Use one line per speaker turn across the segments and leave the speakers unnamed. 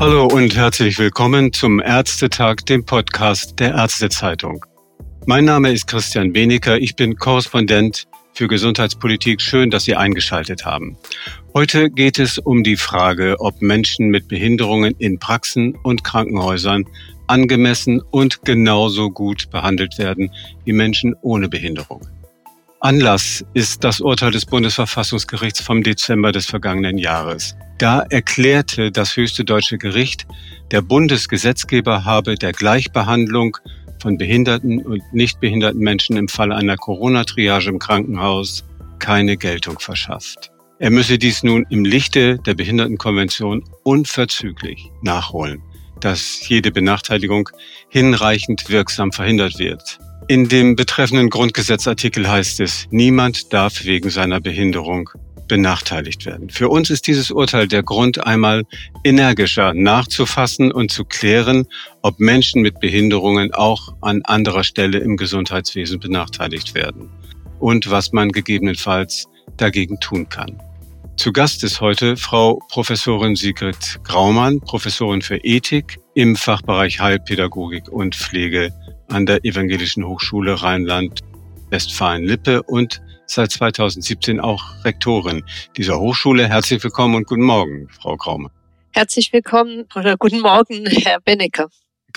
Hallo und herzlich willkommen zum Ärztetag, dem Podcast der Ärztezeitung. Mein Name ist Christian Benecker, ich bin Korrespondent für Gesundheitspolitik. Schön, dass Sie eingeschaltet haben. Heute geht es um die Frage, ob Menschen mit Behinderungen in Praxen und Krankenhäusern angemessen und genauso gut behandelt werden wie Menschen ohne Behinderung. Anlass ist das Urteil des Bundesverfassungsgerichts vom Dezember des vergangenen Jahres. Da erklärte das höchste deutsche Gericht, der Bundesgesetzgeber habe der Gleichbehandlung von behinderten und nicht behinderten Menschen im Falle einer Corona-Triage im Krankenhaus keine Geltung verschafft. Er müsse dies nun im Lichte der Behindertenkonvention unverzüglich nachholen, dass jede Benachteiligung hinreichend wirksam verhindert wird. In dem betreffenden Grundgesetzartikel heißt es, niemand darf wegen seiner Behinderung benachteiligt werden. Für uns ist dieses Urteil der Grund, einmal energischer nachzufassen und zu klären, ob Menschen mit Behinderungen auch an anderer Stelle im Gesundheitswesen benachteiligt werden und was man gegebenenfalls dagegen tun kann. Zu Gast ist heute Frau Professorin Sigrid Graumann, Professorin für Ethik im Fachbereich Heilpädagogik und Pflege an der Evangelischen Hochschule Rheinland-Westfalen-Lippe und seit 2017 auch Rektorin dieser Hochschule. Herzlich willkommen und guten Morgen, Frau Kraume.
Herzlich willkommen oder guten Morgen, Herr Bennecker.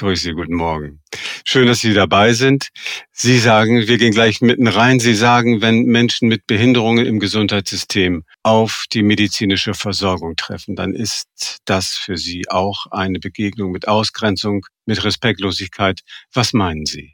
Grüße Sie, guten Morgen. Schön, dass Sie dabei sind. Sie sagen, wir gehen gleich mitten rein. Sie sagen, wenn Menschen mit Behinderungen im Gesundheitssystem auf die medizinische Versorgung treffen, dann ist das für Sie auch eine Begegnung mit Ausgrenzung, mit Respektlosigkeit. Was meinen Sie?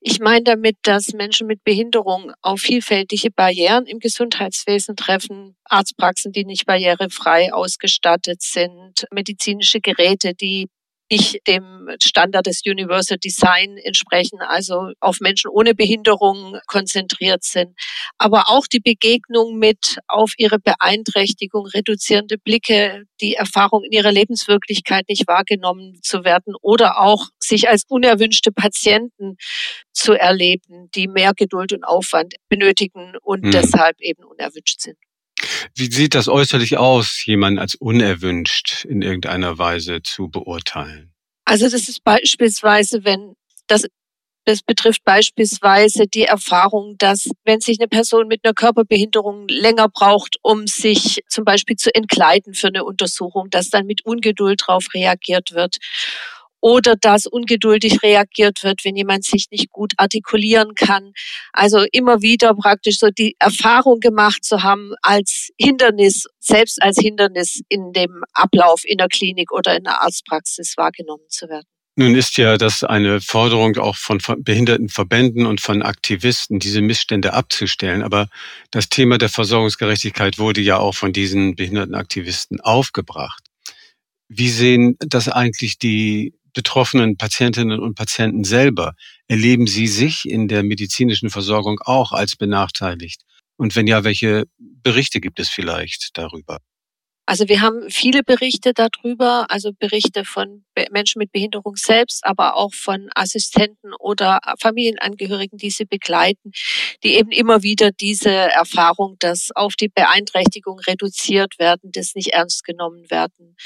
Ich meine damit, dass Menschen mit Behinderung auf vielfältige Barrieren im Gesundheitswesen treffen, Arztpraxen, die nicht barrierefrei ausgestattet sind, medizinische Geräte, die nicht dem Standard des Universal Design entsprechen, also auf Menschen ohne Behinderung konzentriert sind. Aber auch die Begegnung mit auf ihre Beeinträchtigung reduzierende Blicke, die Erfahrung in ihrer Lebenswirklichkeit nicht wahrgenommen zu werden oder auch sich als unerwünschte Patienten zu erleben, die mehr Geduld und Aufwand benötigen und mhm. deshalb eben unerwünscht sind.
Wie sieht das äußerlich aus, jemanden als unerwünscht in irgendeiner Weise zu beurteilen?
Also das ist beispielsweise, wenn das das betrifft beispielsweise die Erfahrung, dass wenn sich eine Person mit einer Körperbehinderung länger braucht, um sich zum Beispiel zu entkleiden für eine Untersuchung, dass dann mit Ungeduld darauf reagiert wird oder dass ungeduldig reagiert wird, wenn jemand sich nicht gut artikulieren kann. Also immer wieder praktisch so die Erfahrung gemacht zu haben, als Hindernis, selbst als Hindernis in dem Ablauf in der Klinik oder in der Arztpraxis wahrgenommen zu werden.
Nun ist ja das eine Forderung auch von Behindertenverbänden und von Aktivisten, diese Missstände abzustellen. Aber das Thema der Versorgungsgerechtigkeit wurde ja auch von diesen Behindertenaktivisten aufgebracht. Wie sehen das eigentlich die betroffenen Patientinnen und Patienten selber? Erleben Sie sich in der medizinischen Versorgung auch als benachteiligt? Und wenn ja, welche Berichte gibt es vielleicht darüber?
Also wir haben viele Berichte darüber, also Berichte von Menschen mit Behinderung selbst, aber auch von Assistenten oder Familienangehörigen, die sie begleiten, die eben immer wieder diese Erfahrung, dass auf die Beeinträchtigung reduziert werden, das nicht ernst genommen werden,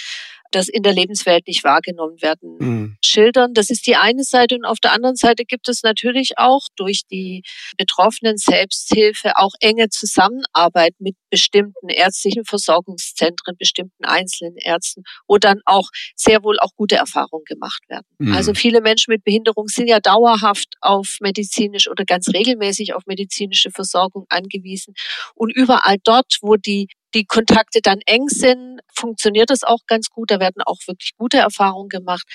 das in der Lebenswelt nicht wahrgenommen werden, mhm. schildern. Das ist die eine Seite. Und auf der anderen Seite gibt es natürlich auch durch die Betroffenen Selbsthilfe auch enge Zusammenarbeit mit bestimmten ärztlichen Versorgungszentren, bestimmten einzelnen Ärzten, wo dann auch sehr wohl auch gute Erfahrungen gemacht werden. Mhm. Also viele Menschen mit Behinderung sind ja dauerhaft auf medizinisch oder ganz regelmäßig auf medizinische Versorgung angewiesen. Und überall dort, wo die die Kontakte dann eng sind, funktioniert das auch ganz gut. Da werden auch wirklich gute Erfahrungen gemacht.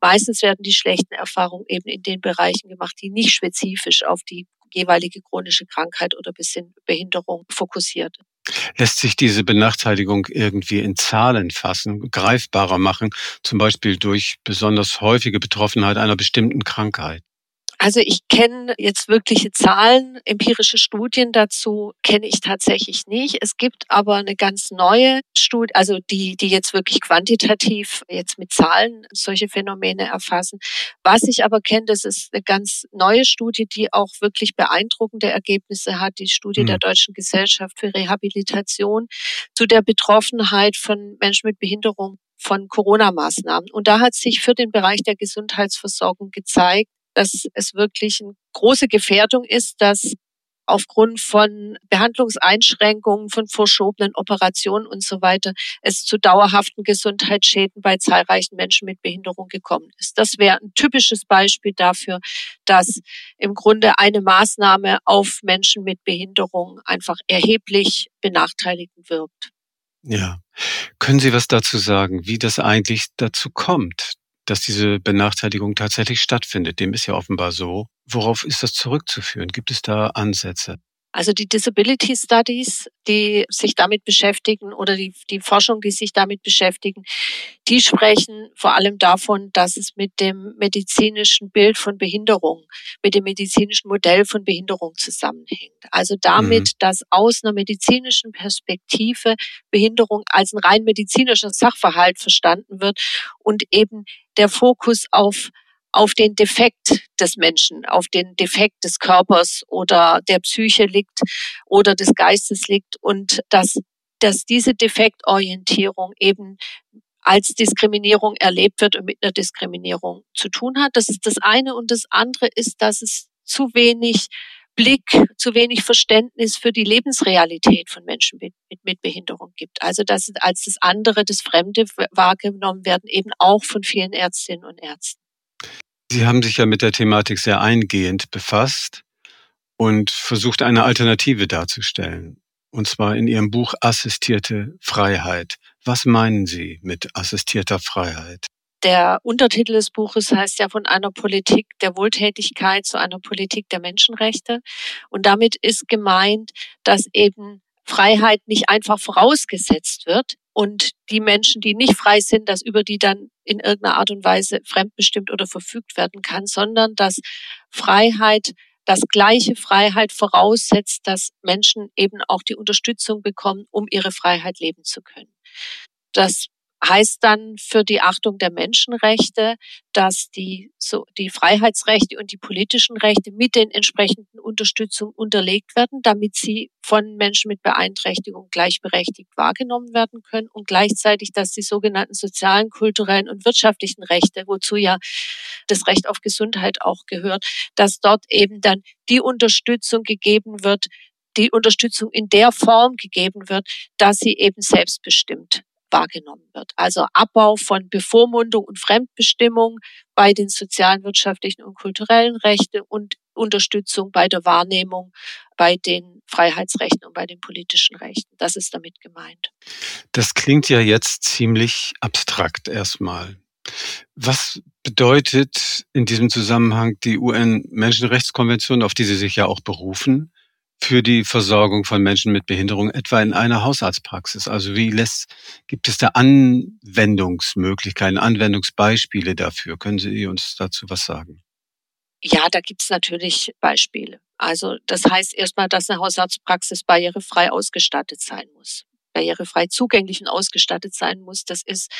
Meistens werden die schlechten Erfahrungen eben in den Bereichen gemacht, die nicht spezifisch auf die jeweilige chronische Krankheit oder bisschen Behinderung fokussiert.
Lässt sich diese Benachteiligung irgendwie in Zahlen fassen, greifbarer machen, zum Beispiel durch besonders häufige Betroffenheit einer bestimmten Krankheit?
Also ich kenne jetzt wirkliche Zahlen, empirische Studien dazu kenne ich tatsächlich nicht. Es gibt aber eine ganz neue Studie, also die, die jetzt wirklich quantitativ jetzt mit Zahlen solche Phänomene erfassen. Was ich aber kenne, das ist eine ganz neue Studie, die auch wirklich beeindruckende Ergebnisse hat. Die Studie mhm. der Deutschen Gesellschaft für Rehabilitation zu der Betroffenheit von Menschen mit Behinderung von Corona-Maßnahmen. Und da hat sich für den Bereich der Gesundheitsversorgung gezeigt, dass es wirklich eine große Gefährdung ist, dass aufgrund von Behandlungseinschränkungen, von verschobenen Operationen und so weiter es zu dauerhaften Gesundheitsschäden bei zahlreichen Menschen mit Behinderung gekommen ist. Das wäre ein typisches Beispiel dafür, dass im Grunde eine Maßnahme auf Menschen mit Behinderung einfach erheblich benachteiligend wirkt.
Ja. Können Sie was dazu sagen, wie das eigentlich dazu kommt, dass diese Benachteiligung tatsächlich stattfindet? Dem ist ja offenbar so. Worauf ist das zurückzuführen? Gibt es da Ansätze?
Also die Disability Studies, die sich damit beschäftigen oder die, die Forschung, die sich damit beschäftigen, die sprechen vor allem davon, dass es mit dem medizinischen Bild von Behinderung, mit dem medizinischen Modell von Behinderung zusammenhängt. Also damit, mhm. dass aus einer medizinischen Perspektive Behinderung als ein rein medizinischer Sachverhalt verstanden wird und eben der Fokus auf auf den Defekt des Menschen, auf den Defekt des Körpers oder der Psyche liegt oder des Geistes liegt und dass, dass diese Defektorientierung eben als Diskriminierung erlebt wird und mit einer Diskriminierung zu tun hat. Das ist das eine. Und das andere ist, dass es zu wenig Blick, zu wenig Verständnis für die Lebensrealität von Menschen mit, mit, Behinderung gibt. Also dass als das andere, das Fremde wahrgenommen werden, eben auch von vielen Ärztinnen und Ärzten.
Sie haben sich ja mit der Thematik sehr eingehend befasst und versucht, eine Alternative darzustellen. Und zwar in Ihrem Buch Assistierte Freiheit. Was meinen Sie mit assistierter Freiheit?
Der Untertitel des Buches heißt ja von einer Politik der Wohltätigkeit zu einer Politik der Menschenrechte. Und damit ist gemeint, dass eben Freiheit nicht einfach vorausgesetzt wird, und die Menschen, die nicht frei sind, dass über die dann in irgendeiner Art und Weise fremdbestimmt oder verfügt werden kann, sondern dass Freiheit, dass gleiche Freiheit voraussetzt, dass Menschen eben auch die Unterstützung bekommen, um ihre Freiheit leben zu können. Das heißt dann für die Achtung der Menschenrechte, dass die, so, die Freiheitsrechte und die politischen Rechte mit den entsprechenden Unterstützungen unterlegt werden, damit sie von Menschen mit Beeinträchtigung gleichberechtigt wahrgenommen werden können und gleichzeitig, dass die sogenannten sozialen, kulturellen und wirtschaftlichen Rechte, wozu ja das Recht auf Gesundheit auch gehört, dass dort eben dann die Unterstützung gegeben wird, die Unterstützung in der Form gegeben wird, dass sie eben selbstbestimmt wahrgenommen wird. Also Abbau von Bevormundung und Fremdbestimmung bei den sozialen, wirtschaftlichen und kulturellen Rechten und Unterstützung bei der Wahrnehmung bei den Freiheitsrechten und bei den politischen Rechten. Das ist damit gemeint.
Das klingt ja jetzt ziemlich abstrakt erstmal. Was bedeutet in diesem Zusammenhang die UN-Menschenrechtskonvention, auf die Sie sich ja auch berufen? Für die Versorgung von Menschen mit Behinderung, etwa in einer Hausarztpraxis? Also wie lässt, gibt es da Anwendungsmöglichkeiten, Anwendungsbeispiele dafür? Können Sie uns dazu was sagen?
Ja, da gibt es natürlich Beispiele. Also das heißt erstmal, dass eine Hausarztpraxis barrierefrei ausgestattet sein muss barrierefrei zugänglich und ausgestattet sein muss. Das ist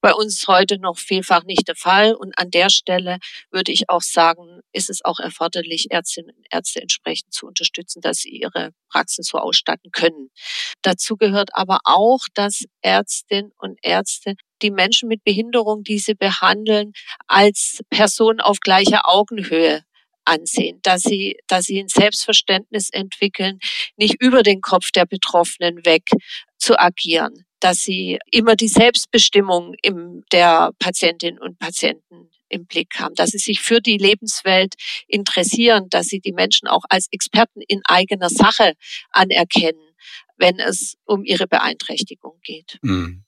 bei uns heute noch vielfach nicht der Fall. Und an der Stelle würde ich auch sagen, ist es auch erforderlich, Ärztinnen und Ärzte entsprechend zu unterstützen, dass sie ihre Praxen so ausstatten können. Dazu gehört aber auch, dass Ärztinnen und Ärzte die Menschen mit Behinderung, die sie behandeln, als Person auf gleicher Augenhöhe ansehen, dass sie, dass sie ein Selbstverständnis entwickeln, nicht über den Kopf der Betroffenen weg zu agieren, dass sie immer die Selbstbestimmung im, der Patientinnen und Patienten im Blick haben, dass sie sich für die Lebenswelt interessieren, dass sie die Menschen auch als Experten in eigener Sache anerkennen, wenn es um ihre Beeinträchtigung geht. Mhm.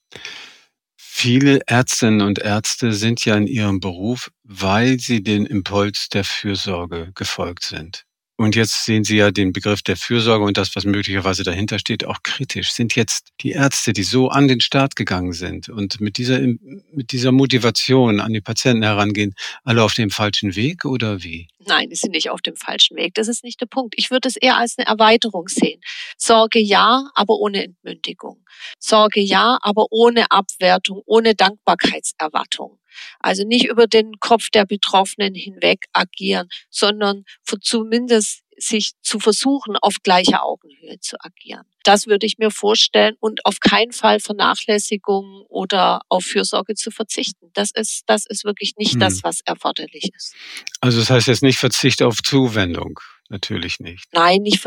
Viele Ärztinnen und Ärzte sind ja in ihrem Beruf, weil sie den Impuls der Fürsorge gefolgt sind. Und jetzt sehen Sie ja den Begriff der Fürsorge und das, was möglicherweise dahinter steht, auch kritisch. Sind jetzt die Ärzte, die so an den Start gegangen sind und mit dieser, mit dieser Motivation an die Patienten herangehen, alle auf dem falschen Weg oder wie?
Nein, die sind nicht auf dem falschen Weg. Das ist nicht der Punkt. Ich würde es eher als eine Erweiterung sehen. Sorge ja, aber ohne Entmündigung. Sorge ja, aber ohne Abwertung, ohne Dankbarkeitserwartung. Also nicht über den Kopf der Betroffenen hinweg agieren, sondern zumindest sich zu versuchen, auf gleicher Augenhöhe zu agieren. Das würde ich mir vorstellen und auf keinen Fall Vernachlässigung oder auf Fürsorge zu verzichten. Das ist, das ist wirklich nicht hm. das, was erforderlich ist.
Also das heißt jetzt nicht Verzicht auf Zuwendung. Natürlich nicht.
Nein, nicht,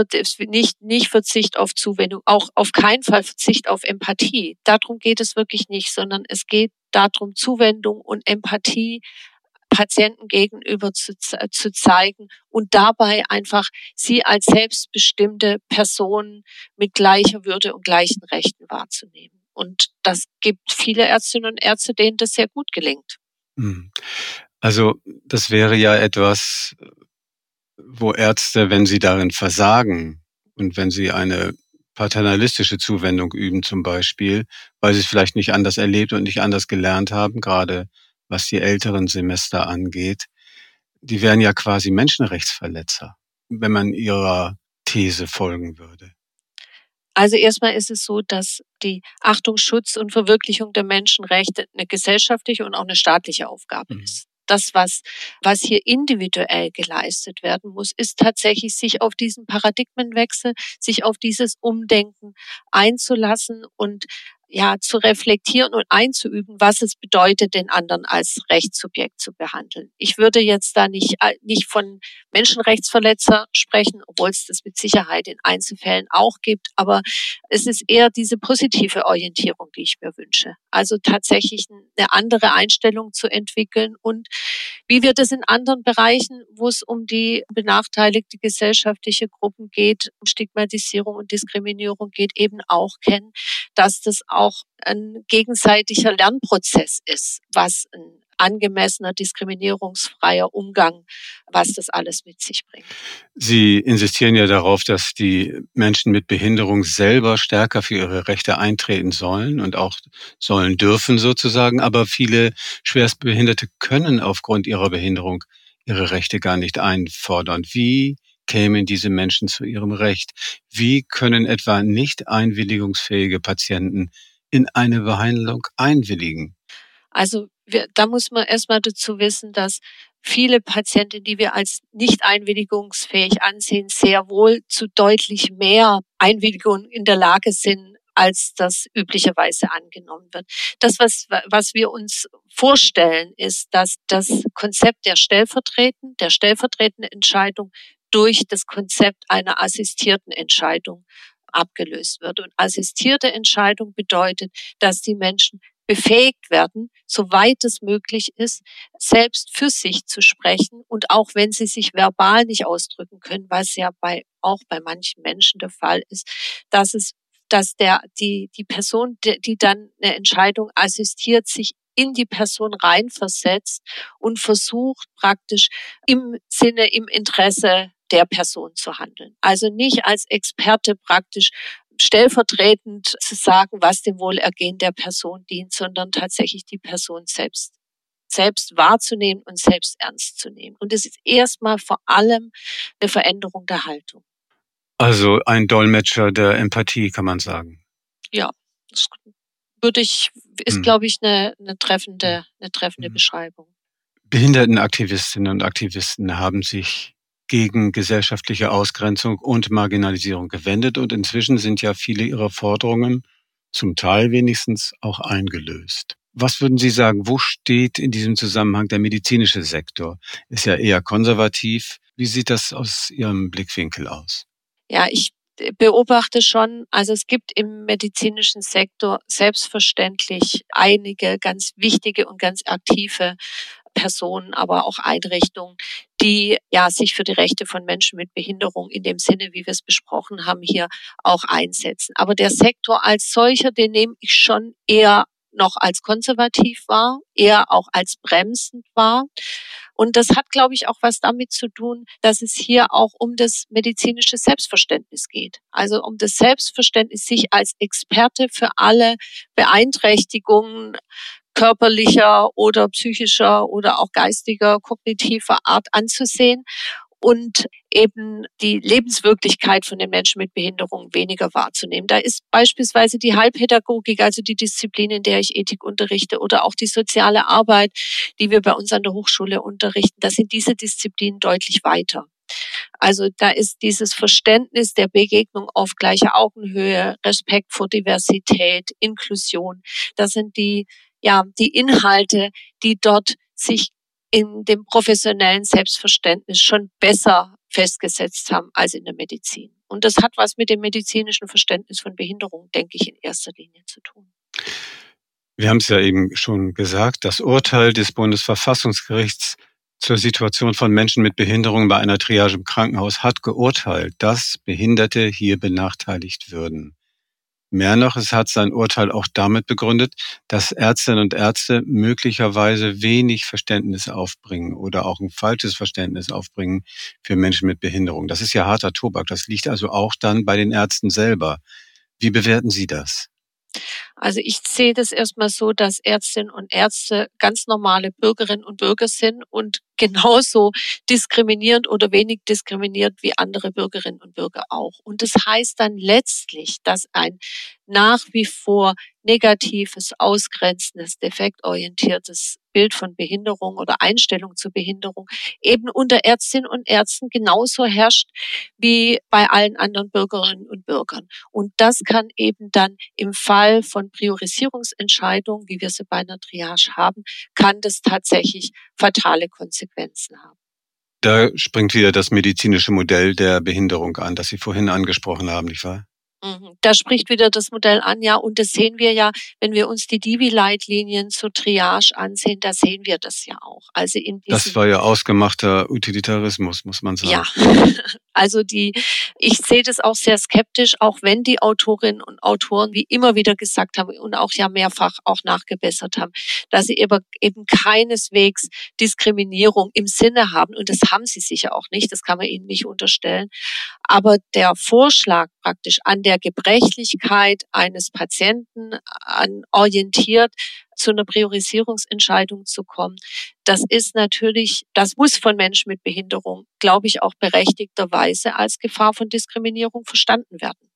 nicht, nicht Verzicht auf Zuwendung, auch auf keinen Fall Verzicht auf Empathie. Darum geht es wirklich nicht, sondern es geht darum, Zuwendung und Empathie Patienten gegenüber zu, zu zeigen und dabei einfach sie als selbstbestimmte Person mit gleicher Würde und gleichen Rechten wahrzunehmen. Und das gibt viele Ärztinnen und Ärzte, denen das sehr gut gelingt.
Hm. Also das wäre ja etwas, wo Ärzte, wenn sie darin versagen und wenn sie eine paternalistische Zuwendung üben zum Beispiel, weil sie es vielleicht nicht anders erlebt und nicht anders gelernt haben, gerade was die älteren Semester angeht, die wären ja quasi Menschenrechtsverletzer, wenn man ihrer These folgen würde.
Also erstmal ist es so, dass die Achtung, Schutz und Verwirklichung der Menschenrechte eine gesellschaftliche und auch eine staatliche Aufgabe mhm. ist das, was, was hier individuell geleistet werden muss, ist tatsächlich sich auf diesen Paradigmenwechsel, sich auf dieses Umdenken einzulassen und ja, zu reflektieren und einzuüben, was es bedeutet, den anderen als Rechtssubjekt zu behandeln. Ich würde jetzt da nicht, äh, nicht von Menschenrechtsverletzer sprechen, obwohl es das mit Sicherheit in Einzelfällen auch gibt, aber es ist eher diese positive Orientierung, die ich mir wünsche. Also tatsächlich eine andere Einstellung zu entwickeln und wie wir das in anderen Bereichen, wo es um die benachteiligte gesellschaftliche Gruppen geht, Stigmatisierung und Diskriminierung geht, eben auch kennen, dass das auch ein gegenseitiger Lernprozess ist, was ein angemessener, diskriminierungsfreier Umgang, was das alles mit sich bringt.
Sie insistieren ja darauf, dass die Menschen mit Behinderung selber stärker für ihre Rechte eintreten sollen und auch sollen dürfen sozusagen. Aber viele Schwerstbehinderte können aufgrund ihrer Behinderung ihre Rechte gar nicht einfordern. Wie kämen diese Menschen zu ihrem Recht? Wie können etwa nicht einwilligungsfähige Patienten in eine Behandlung einwilligen?
Also wir, da muss man erstmal dazu wissen, dass viele Patienten, die wir als nicht einwilligungsfähig ansehen, sehr wohl zu deutlich mehr Einwilligung in der Lage sind, als das üblicherweise angenommen wird. Das, was, was wir uns vorstellen, ist, dass das Konzept der stellvertretenden, der stellvertretenden Entscheidung durch das Konzept einer assistierten Entscheidung abgelöst wird. Und assistierte Entscheidung bedeutet, dass die Menschen befähigt werden, soweit es möglich ist, selbst für sich zu sprechen und auch wenn sie sich verbal nicht ausdrücken können, was ja bei, auch bei manchen Menschen der Fall ist, dass es, dass der, die, die Person, die, die dann eine Entscheidung assistiert, sich in die Person reinversetzt und versucht praktisch im Sinne, im Interesse der Person zu handeln. Also nicht als Experte praktisch stellvertretend zu sagen, was dem Wohlergehen der Person dient, sondern tatsächlich die Person selbst selbst wahrzunehmen und selbst ernst zu nehmen. Und es ist erstmal vor allem eine Veränderung der Haltung.
Also ein Dolmetscher der Empathie, kann man sagen.
Ja, das würde ich, ist, hm. glaube ich, eine, eine treffende, eine treffende hm. Beschreibung.
Behindertenaktivistinnen und Aktivisten haben sich gegen gesellschaftliche Ausgrenzung und Marginalisierung gewendet und inzwischen sind ja viele ihrer Forderungen zum Teil wenigstens auch eingelöst. Was würden Sie sagen, wo steht in diesem Zusammenhang der medizinische Sektor? Ist ja eher konservativ. Wie sieht das aus Ihrem Blickwinkel aus?
Ja, ich beobachte schon, also es gibt im medizinischen Sektor selbstverständlich einige ganz wichtige und ganz aktive Personen, aber auch Einrichtungen, die ja sich für die Rechte von Menschen mit Behinderung in dem Sinne, wie wir es besprochen haben, hier auch einsetzen. Aber der Sektor als solcher, den nehme ich schon eher noch als konservativ wahr, eher auch als bremsend wahr. Und das hat, glaube ich, auch was damit zu tun, dass es hier auch um das medizinische Selbstverständnis geht. Also um das Selbstverständnis, sich als Experte für alle Beeinträchtigungen körperlicher oder psychischer oder auch geistiger, kognitiver Art anzusehen und eben die Lebenswirklichkeit von den Menschen mit Behinderung weniger wahrzunehmen. Da ist beispielsweise die Heilpädagogik, also die Disziplin, in der ich Ethik unterrichte, oder auch die soziale Arbeit, die wir bei uns an der Hochschule unterrichten. Da sind diese Disziplinen deutlich weiter. Also da ist dieses Verständnis der Begegnung auf gleicher Augenhöhe, Respekt vor Diversität, Inklusion. Das sind die, ja, die Inhalte, die dort sich in dem professionellen Selbstverständnis schon besser festgesetzt haben als in der Medizin. Und das hat was mit dem medizinischen Verständnis von Behinderung, denke ich, in erster Linie zu tun.
Wir haben es ja eben schon gesagt, das Urteil des Bundesverfassungsgerichts zur Situation von Menschen mit Behinderungen bei einer Triage im Krankenhaus hat geurteilt, dass Behinderte hier benachteiligt würden. Mehr noch, es hat sein Urteil auch damit begründet, dass Ärztinnen und Ärzte möglicherweise wenig Verständnis aufbringen oder auch ein falsches Verständnis aufbringen für Menschen mit Behinderung. Das ist ja harter Tobak. Das liegt also auch dann bei den Ärzten selber. Wie bewerten Sie das?
Also ich sehe das erstmal so, dass Ärztinnen und Ärzte ganz normale Bürgerinnen und Bürger sind und genauso diskriminierend oder wenig diskriminiert wie andere Bürgerinnen und Bürger auch. Und das heißt dann letztlich, dass ein nach wie vor negatives, ausgrenzendes, defektorientiertes Bild von Behinderung oder Einstellung zur Behinderung eben unter Ärztinnen und Ärzten genauso herrscht wie bei allen anderen Bürgerinnen und Bürgern. Und das kann eben dann im Fall von Priorisierungsentscheidungen, wie wir sie bei einer Triage haben, kann das tatsächlich fatale Konsequenzen haben.
Da springt wieder das medizinische Modell der Behinderung an, das Sie vorhin angesprochen haben, nicht wahr?
Mhm. Da spricht wieder das Modell an, ja, und das sehen wir ja, wenn wir uns die Divi-Leitlinien zur Triage ansehen, da sehen wir das ja auch.
Also in das war ja ausgemachter Utilitarismus, muss man sagen.
Ja, also die, ich sehe das auch sehr skeptisch, auch wenn die Autorinnen und Autoren wie immer wieder gesagt haben und auch ja mehrfach auch nachgebessert haben, dass sie eben, eben keineswegs Diskriminierung im Sinne haben. Und das haben sie sicher auch nicht, das kann man ihnen nicht unterstellen. Aber der Vorschlag praktisch an der Gebrechlichkeit eines Patienten an orientiert zu einer Priorisierungsentscheidung zu kommen. Das ist natürlich, das muss von Menschen mit Behinderung, glaube ich, auch berechtigterweise als Gefahr von Diskriminierung verstanden werden.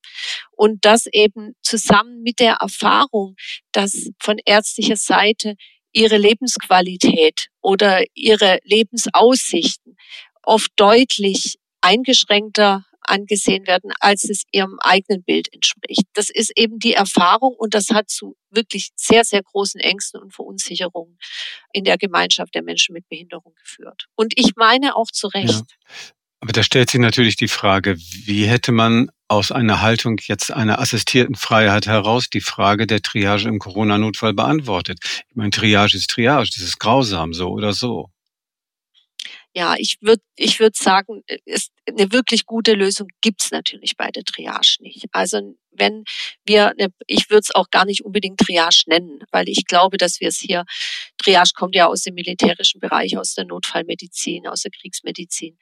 Und das eben zusammen mit der Erfahrung, dass von ärztlicher Seite ihre Lebensqualität oder ihre Lebensaussichten oft deutlich eingeschränkter angesehen werden, als es ihrem eigenen Bild entspricht. Das ist eben die Erfahrung und das hat zu wirklich sehr, sehr großen Ängsten und Verunsicherungen in der Gemeinschaft der Menschen mit Behinderung geführt. Und ich meine auch zu Recht. Ja.
Aber da stellt sich natürlich die Frage, wie hätte man aus einer Haltung jetzt einer assistierten Freiheit heraus die Frage der Triage im Corona-Notfall beantwortet? Ich meine, Triage ist Triage, das ist grausam, so oder so.
Ja, ich würde ich würd sagen, ist eine wirklich gute Lösung gibt's natürlich bei der Triage nicht. Also wenn wir, eine, ich würde es auch gar nicht unbedingt Triage nennen, weil ich glaube, dass wir es hier, Triage kommt ja aus dem militärischen Bereich, aus der Notfallmedizin, aus der Kriegsmedizin.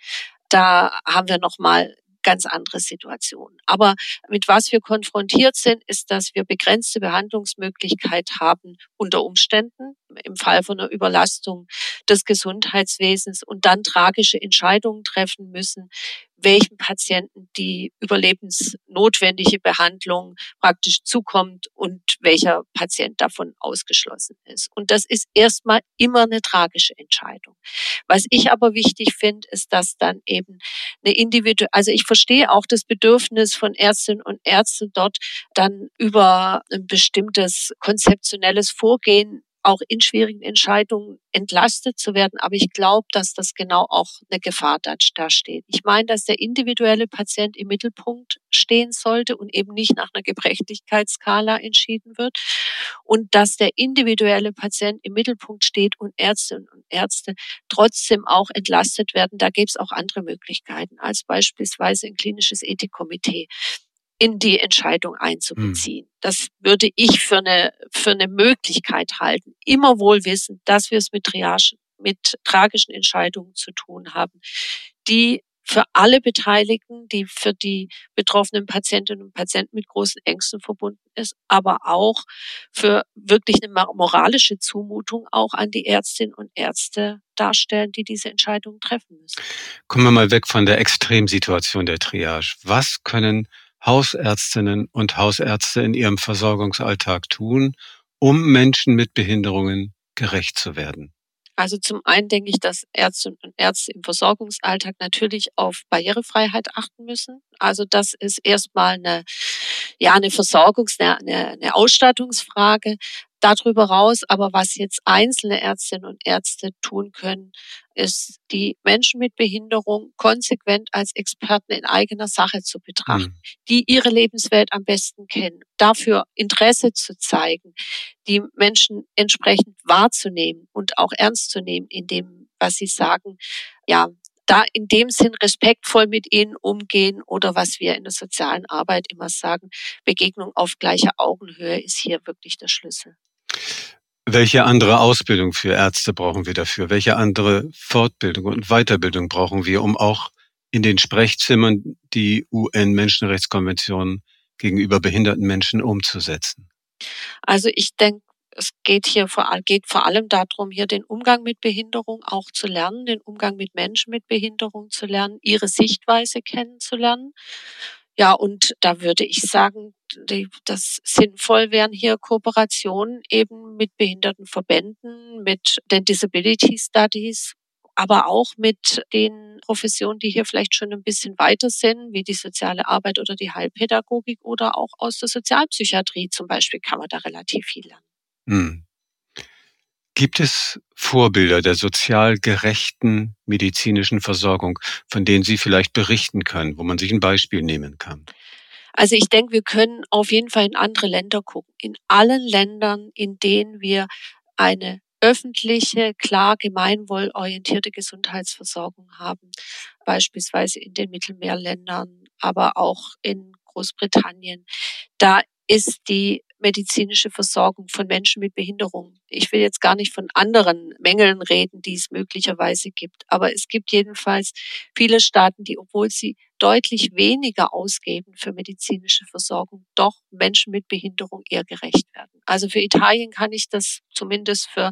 Da haben wir nochmal ganz andere Situation. Aber mit was wir konfrontiert sind, ist, dass wir begrenzte Behandlungsmöglichkeit haben unter Umständen im Fall von einer Überlastung des Gesundheitswesens und dann tragische Entscheidungen treffen müssen, welchen Patienten die überlebensnotwendige Behandlung praktisch zukommt und welcher Patient davon ausgeschlossen ist. Und das ist erstmal immer eine tragische Entscheidung. Was ich aber wichtig finde, ist, dass dann eben eine individuelle, also ich verstehe auch das Bedürfnis von Ärztinnen und Ärzten dort dann über ein bestimmtes konzeptionelles Vorgehen auch in schwierigen Entscheidungen entlastet zu werden. Aber ich glaube, dass das genau auch eine Gefahr da, steht. Ich meine, dass der individuelle Patient im Mittelpunkt stehen sollte und eben nicht nach einer Gebrechlichkeitsskala entschieden wird. Und dass der individuelle Patient im Mittelpunkt steht und Ärztinnen und Ärzte trotzdem auch entlastet werden. Da gäbe es auch andere Möglichkeiten, als beispielsweise ein klinisches Ethikkomitee in die Entscheidung einzubeziehen. Hm. Das würde ich für eine, für eine Möglichkeit halten. Immer wohl wissen, dass wir es mit Triage, mit tragischen Entscheidungen zu tun haben, die für alle Beteiligten, die für die betroffenen Patientinnen und Patienten mit großen Ängsten verbunden ist, aber auch für wirklich eine moralische Zumutung auch an die Ärztinnen und Ärzte darstellen, die diese Entscheidungen treffen müssen.
Kommen wir mal weg von der Extremsituation der Triage. Was können Hausärztinnen und Hausärzte in ihrem Versorgungsalltag tun, um Menschen mit Behinderungen gerecht zu werden?
Also zum einen denke ich, dass Ärzte und Ärzte im Versorgungsalltag natürlich auf Barrierefreiheit achten müssen. Also das ist erstmal eine, ja, eine Versorgungs-, eine, eine Ausstattungsfrage. Darüber raus, aber was jetzt einzelne Ärztinnen und Ärzte tun können, ist, die Menschen mit Behinderung konsequent als Experten in eigener Sache zu betrachten, mhm. die ihre Lebenswelt am besten kennen, dafür Interesse zu zeigen, die Menschen entsprechend wahrzunehmen und auch ernst zu nehmen in dem, was sie sagen, ja, da in dem Sinn respektvoll mit ihnen umgehen oder was wir in der sozialen Arbeit immer sagen, Begegnung auf gleicher Augenhöhe ist hier wirklich der Schlüssel.
Welche andere Ausbildung für Ärzte brauchen wir dafür? Welche andere Fortbildung und Weiterbildung brauchen wir, um auch in den Sprechzimmern die UN-Menschenrechtskonvention gegenüber behinderten Menschen umzusetzen?
Also ich denke, es geht hier vor, geht vor allem darum, hier den Umgang mit Behinderung auch zu lernen, den Umgang mit Menschen mit Behinderung zu lernen, ihre Sichtweise kennenzulernen. Ja, und da würde ich sagen, die, das sinnvoll wären hier Kooperationen eben mit Behindertenverbänden, mit den Disability Studies, aber auch mit den Professionen, die hier vielleicht schon ein bisschen weiter sind, wie die soziale Arbeit oder die Heilpädagogik oder auch aus der Sozialpsychiatrie zum Beispiel kann man da relativ viel lernen. Hm.
Gibt es Vorbilder der sozial gerechten medizinischen Versorgung, von denen Sie vielleicht berichten können, wo man sich ein Beispiel nehmen kann?
Also ich denke, wir können auf jeden Fall in andere Länder gucken. In allen Ländern, in denen wir eine öffentliche, klar gemeinwohlorientierte Gesundheitsversorgung haben, beispielsweise in den Mittelmeerländern, aber auch in Großbritannien, da ist die medizinische Versorgung von Menschen mit Behinderung. Ich will jetzt gar nicht von anderen Mängeln reden, die es möglicherweise gibt, aber es gibt jedenfalls viele Staaten, die, obwohl sie deutlich weniger ausgeben für medizinische Versorgung, doch Menschen mit Behinderung eher gerecht werden. Also für Italien kann ich das, zumindest für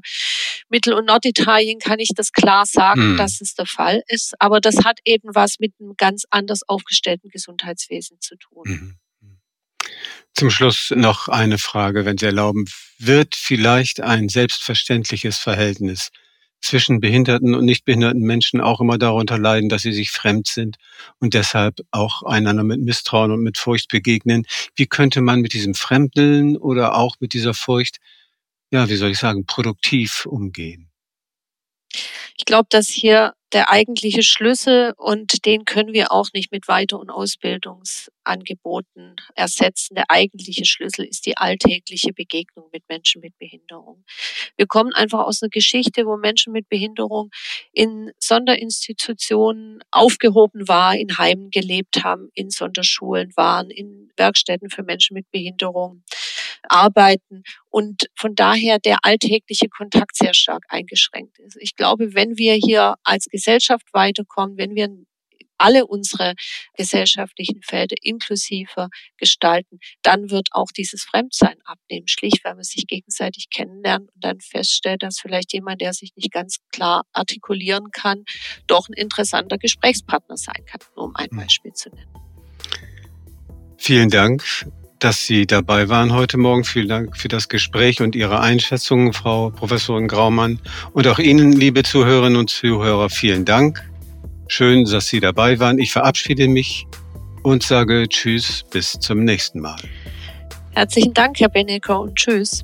Mittel- und Norditalien kann ich das klar sagen, hm. dass es der Fall ist. Aber das hat eben was mit einem ganz anders aufgestellten Gesundheitswesen zu tun. Mhm.
Zum Schluss noch eine Frage, wenn Sie erlauben. Wird vielleicht ein selbstverständliches Verhältnis zwischen behinderten und nicht behinderten Menschen auch immer darunter leiden, dass sie sich fremd sind und deshalb auch einander mit Misstrauen und mit Furcht begegnen? Wie könnte man mit diesem Fremdeln oder auch mit dieser Furcht, ja, wie soll ich sagen, produktiv umgehen?
Ich glaube, dass hier der eigentliche Schlüssel und den können wir auch nicht mit Weiter- und Ausbildungsangeboten ersetzen. Der eigentliche Schlüssel ist die alltägliche Begegnung mit Menschen mit Behinderung. Wir kommen einfach aus einer Geschichte, wo Menschen mit Behinderung in Sonderinstitutionen aufgehoben waren, in Heimen gelebt haben, in Sonderschulen waren, in Werkstätten für Menschen mit Behinderung arbeiten und von daher der alltägliche Kontakt sehr stark eingeschränkt ist. Ich glaube, wenn wir hier als Gesellschaft weiterkommen, wenn wir alle unsere gesellschaftlichen Felder inklusiver gestalten, dann wird auch dieses Fremdsein abnehmen, schlicht weil man sich gegenseitig kennenlernt und dann feststellt, dass vielleicht jemand, der sich nicht ganz klar artikulieren kann, doch ein interessanter Gesprächspartner sein kann, um ein hm. Beispiel zu nennen.
Vielen Dank dass Sie dabei waren heute Morgen. Vielen Dank für das Gespräch und Ihre Einschätzungen, Frau Professorin Graumann. Und auch Ihnen, liebe Zuhörerinnen und Zuhörer, vielen Dank. Schön, dass Sie dabei waren. Ich verabschiede mich und sage Tschüss, bis zum nächsten Mal.
Herzlichen Dank, Herr Benecker, und Tschüss.